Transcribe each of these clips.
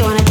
you wanna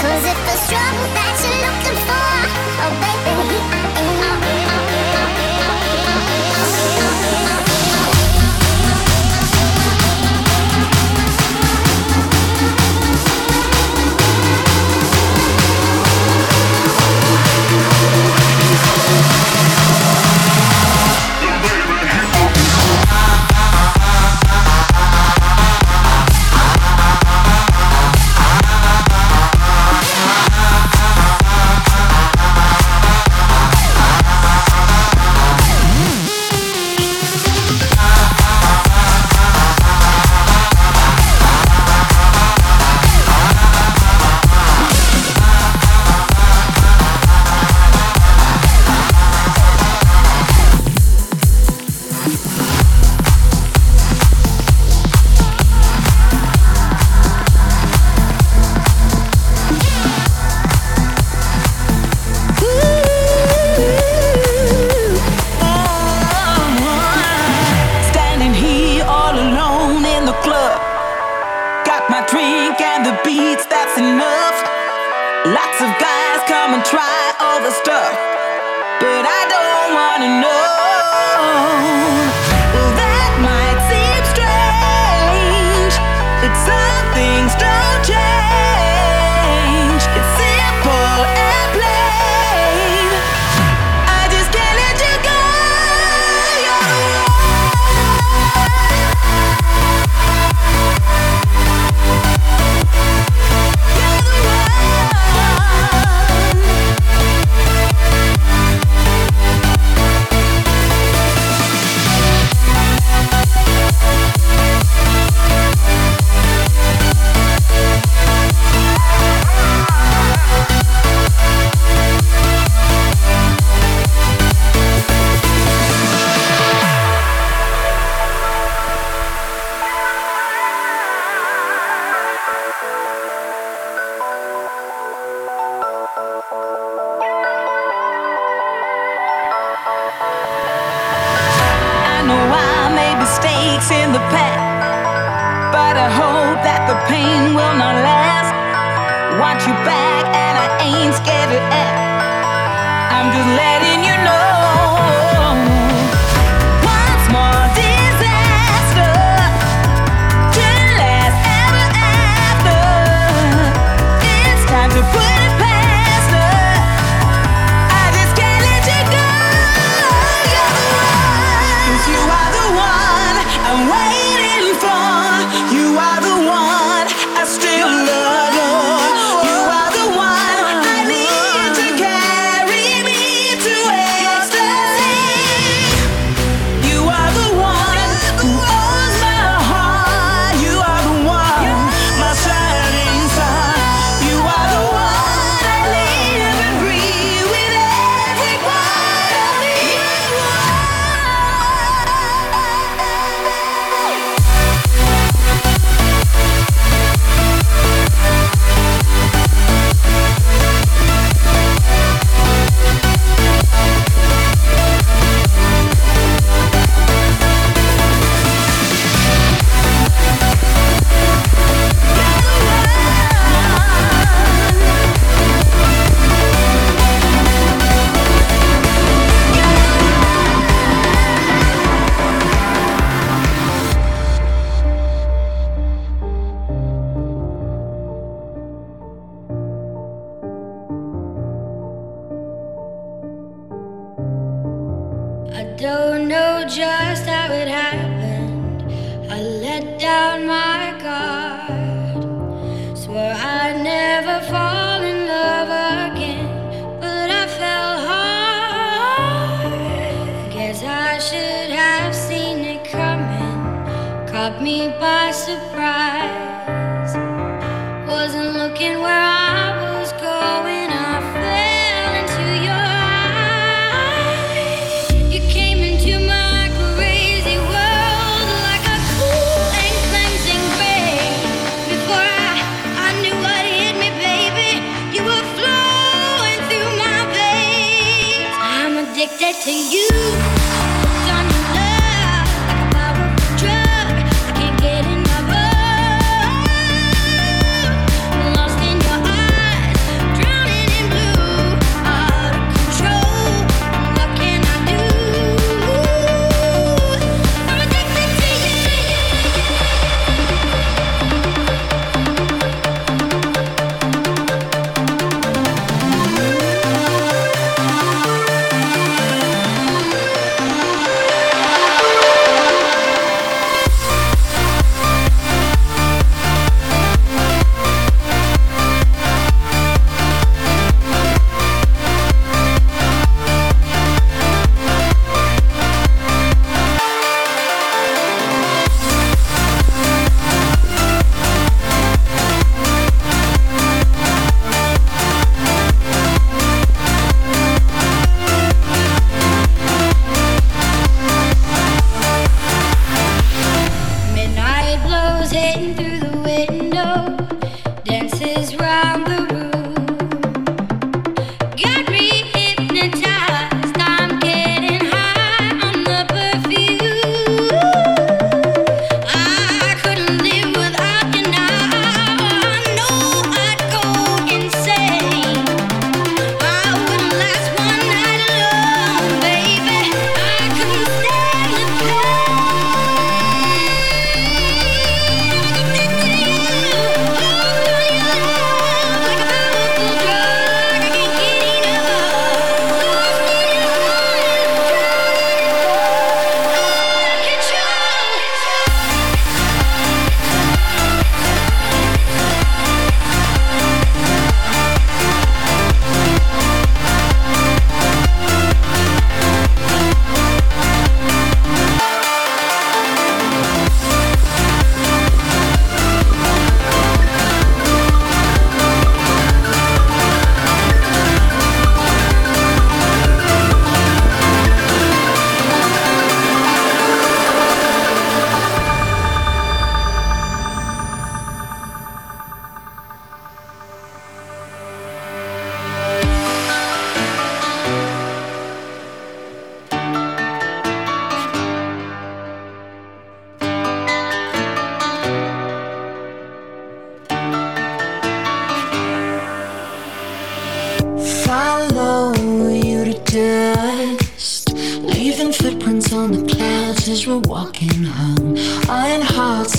Cause if it's trouble that you're looking for, oh baby,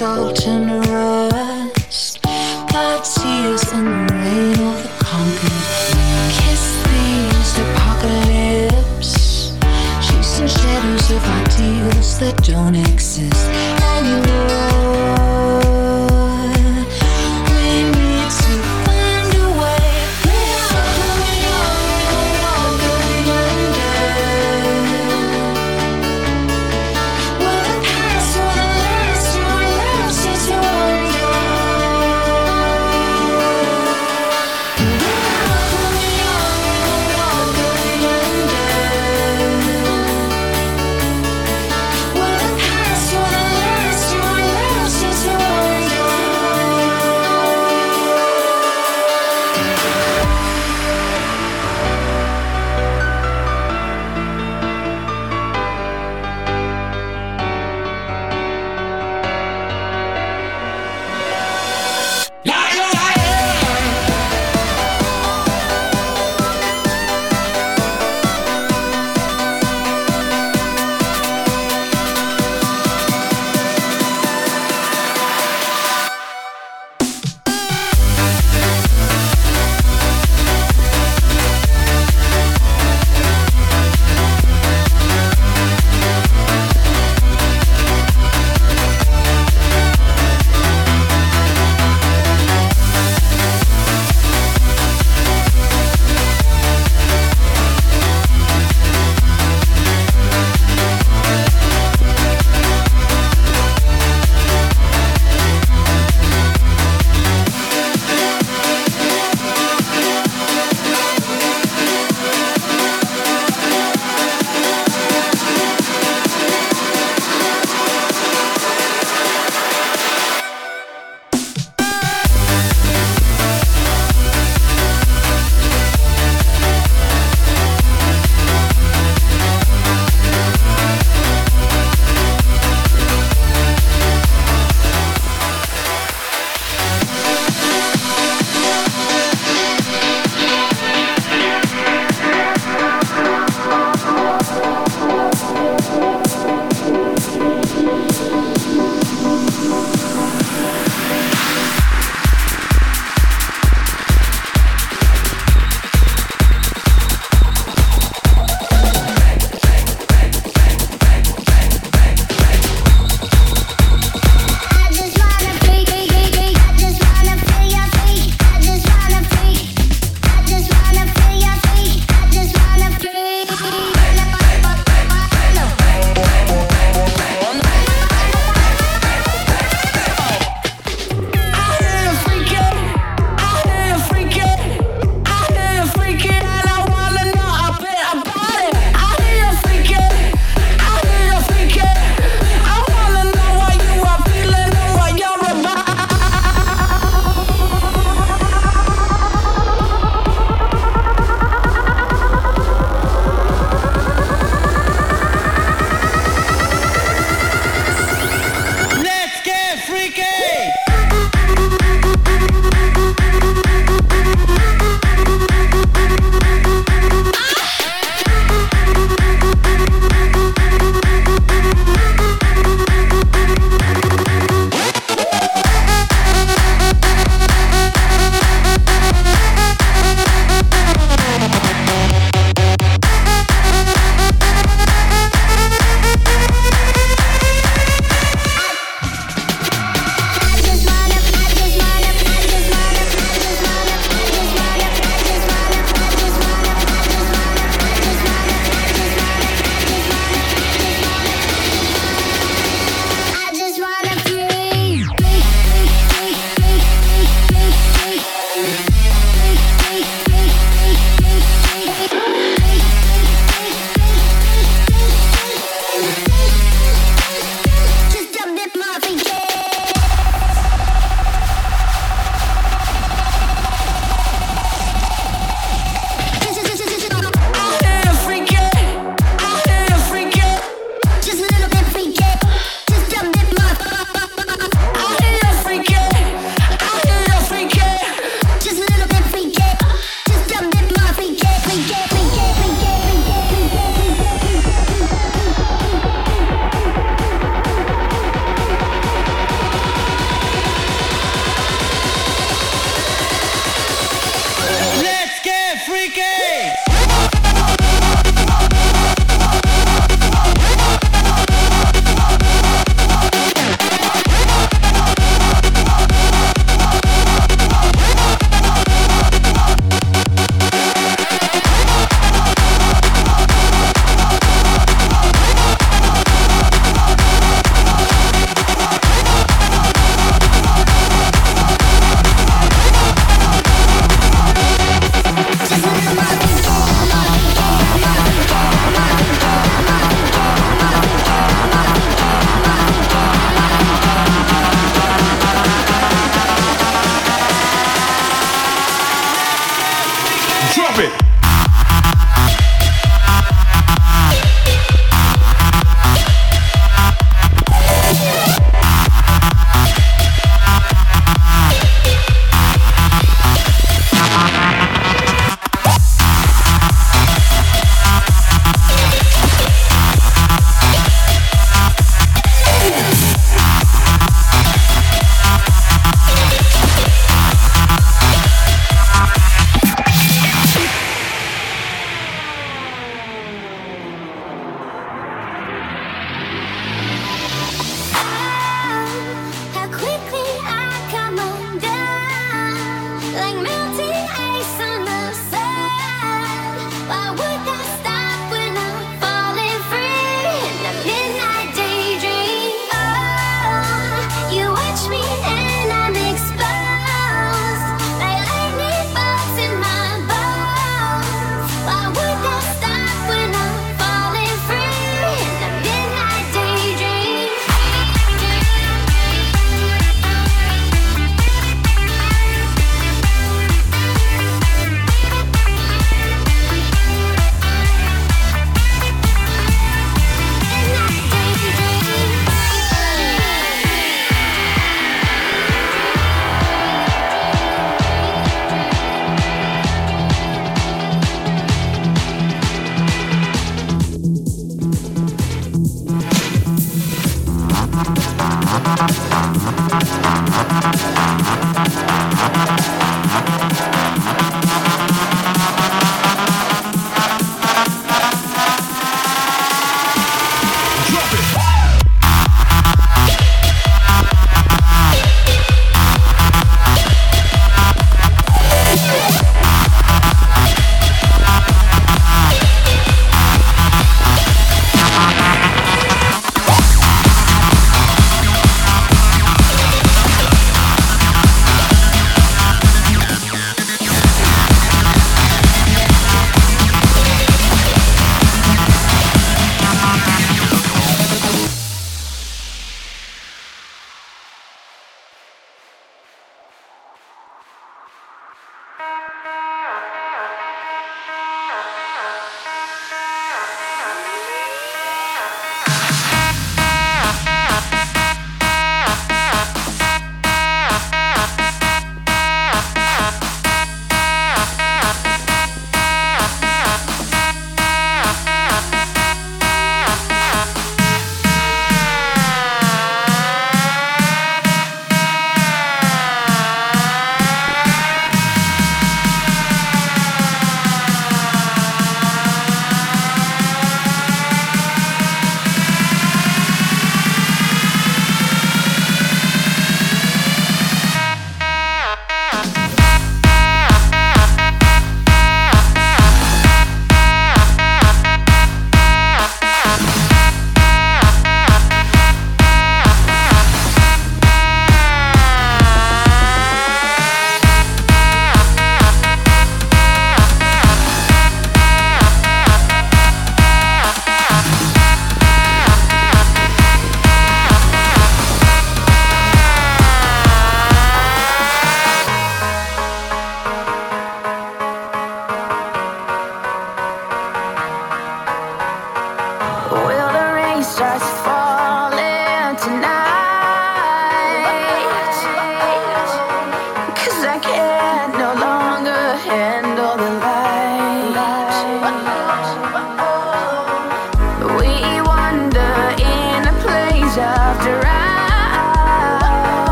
hearts